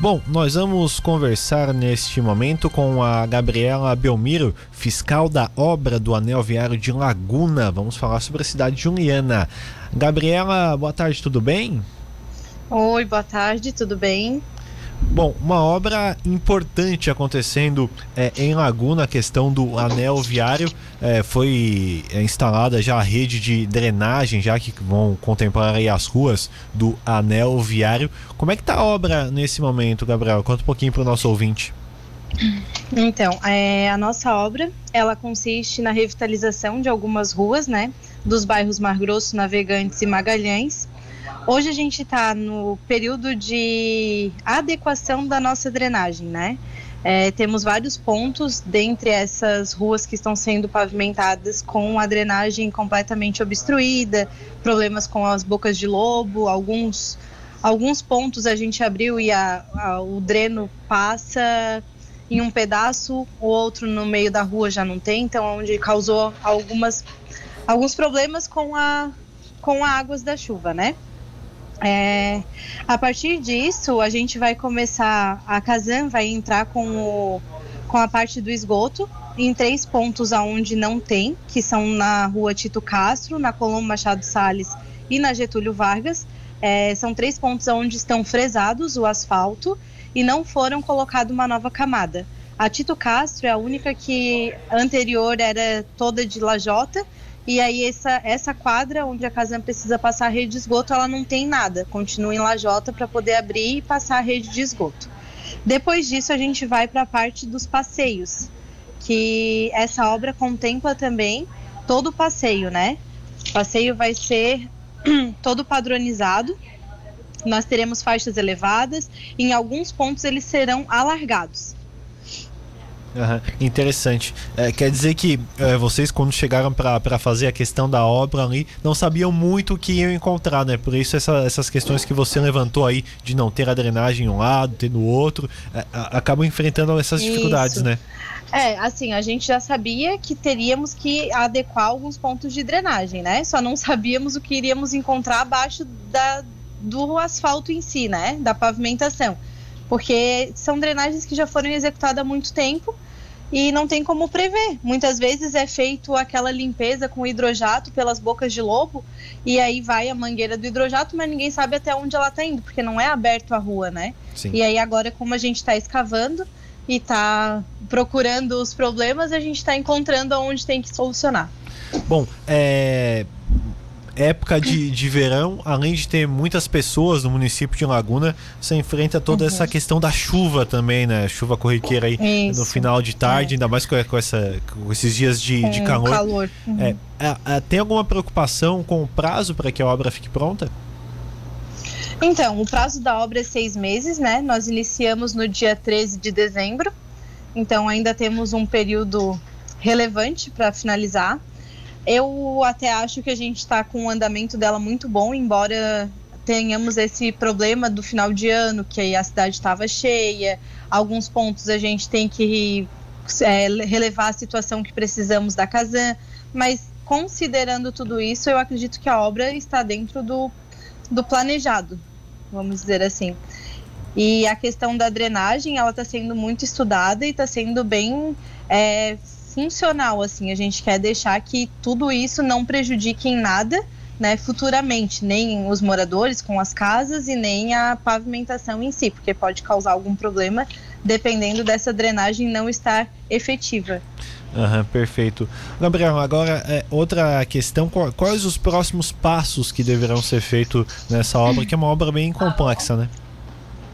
Bom, nós vamos conversar neste momento com a Gabriela Belmiro, fiscal da obra do Anel Viário de Laguna. Vamos falar sobre a cidade de Juliana. Gabriela, boa tarde, tudo bem? Oi, boa tarde, tudo bem? Bom, uma obra importante acontecendo é, em Laguna, a questão do anel viário. É, foi é, instalada já a rede de drenagem, já que vão contemplar as ruas do anel viário. Como é que está a obra nesse momento, Gabriel? Conta um pouquinho para o nosso ouvinte. Então, é, a nossa obra, ela consiste na revitalização de algumas ruas, né? Dos bairros Mar Grosso, Navegantes e Magalhães Hoje a gente está no período de adequação da nossa drenagem, né? É, temos vários pontos dentre essas ruas que estão sendo pavimentadas com a drenagem completamente obstruída, problemas com as bocas de lobo, alguns, alguns pontos a gente abriu e a, a, o dreno passa em um pedaço, o outro no meio da rua já não tem, então onde causou algumas, alguns problemas com a com as águas da chuva, né? É, a partir disso, a gente vai começar, a Kazan vai entrar com, o, com a parte do esgoto em três pontos aonde não tem, que são na rua Tito Castro, na Colombo Machado Salles e na Getúlio Vargas. É, são três pontos onde estão fresados o asfalto e não foram colocado uma nova camada. A Tito Castro é a única que anterior era toda de lajota e aí essa, essa quadra onde a casa precisa passar a rede de esgoto, ela não tem nada. Continua em lajota para poder abrir e passar a rede de esgoto. Depois disso a gente vai para a parte dos passeios, que essa obra contempla também todo o passeio, né? O passeio vai ser todo padronizado. Nós teremos faixas elevadas, em alguns pontos eles serão alargados. Uhum, interessante. É, quer dizer que é, vocês, quando chegaram para fazer a questão da obra ali, não sabiam muito o que iam encontrar, né? Por isso, essa, essas questões que você levantou aí de não ter a drenagem em um lado, ter no outro, é, acabam enfrentando essas dificuldades, isso. né? É, assim, a gente já sabia que teríamos que adequar alguns pontos de drenagem, né? Só não sabíamos o que iríamos encontrar abaixo da, do asfalto em si, né? Da pavimentação porque são drenagens que já foram executadas há muito tempo e não tem como prever. Muitas vezes é feito aquela limpeza com hidrojato pelas bocas de lobo e aí vai a mangueira do hidrojato, mas ninguém sabe até onde ela está indo, porque não é aberto a rua, né? Sim. E aí agora como a gente está escavando e está procurando os problemas, a gente está encontrando aonde tem que solucionar. Bom, é, época de, de verão, além de ter muitas pessoas no município de Laguna, você enfrenta toda uhum. essa questão da chuva também, né? Chuva corriqueira aí Isso. no final de tarde, é. ainda mais com, com, essa, com esses dias de, de calor. calor. Uhum. É, é, é, tem alguma preocupação com o prazo para que a obra fique pronta? Então, o prazo da obra é seis meses, né? Nós iniciamos no dia 13 de dezembro, então ainda temos um período relevante para finalizar. Eu até acho que a gente está com o andamento dela muito bom, embora tenhamos esse problema do final de ano, que a cidade estava cheia. Alguns pontos a gente tem que é, relevar a situação que precisamos da Casan, mas considerando tudo isso, eu acredito que a obra está dentro do, do planejado, vamos dizer assim. E a questão da drenagem, ela está sendo muito estudada e está sendo bem é, funcional, assim. A gente quer deixar que tudo isso não prejudique em nada, né, futuramente, nem os moradores com as casas e nem a pavimentação em si, porque pode causar algum problema dependendo dessa drenagem não estar efetiva. Uhum, perfeito. Gabriel, agora é, outra questão: quais os próximos passos que deverão ser feitos nessa obra, que é uma obra bem complexa, né?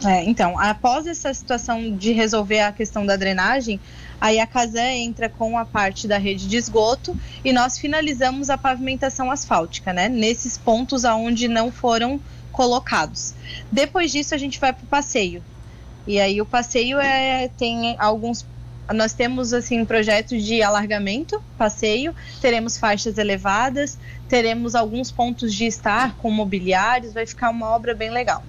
É, então, após essa situação de resolver a questão da drenagem, aí a Casan entra com a parte da rede de esgoto e nós finalizamos a pavimentação asfáltica, né? Nesses pontos aonde não foram colocados. Depois disso, a gente vai para o passeio. E aí o passeio é, tem alguns nós temos assim projetos de alargamento, passeio, teremos faixas elevadas, teremos alguns pontos de estar com mobiliários, vai ficar uma obra bem legal.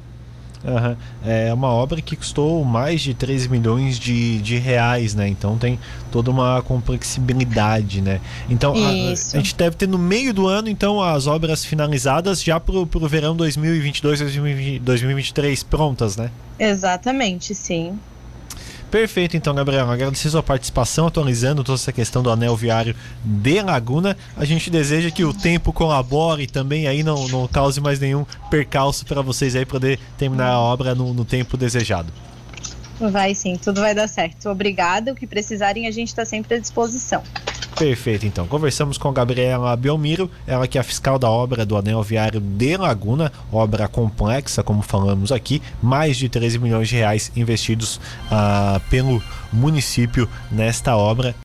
Uhum. É uma obra que custou mais de 13 milhões de, de reais, né? Então tem toda uma complexibilidade, né? Então a, a, gente deve ter no meio do ano, então, as obras finalizadas já para o verão 2022, 2023 prontas, né? Exatamente, sim. Perfeito, então, Gabriel. Agradecer sua participação, atualizando toda essa questão do anel viário de Laguna. A gente deseja que o tempo colabore também aí não, não cause mais nenhum percalço para vocês aí poder terminar a obra no, no tempo desejado. Vai sim, tudo vai dar certo. Obrigada. O que precisarem, a gente está sempre à disposição. Perfeito, então. Conversamos com Gabriela Belmiro, ela que é a fiscal da obra do Anel Viário de Laguna, obra complexa, como falamos aqui, mais de 13 milhões de reais investidos uh, pelo município nesta obra.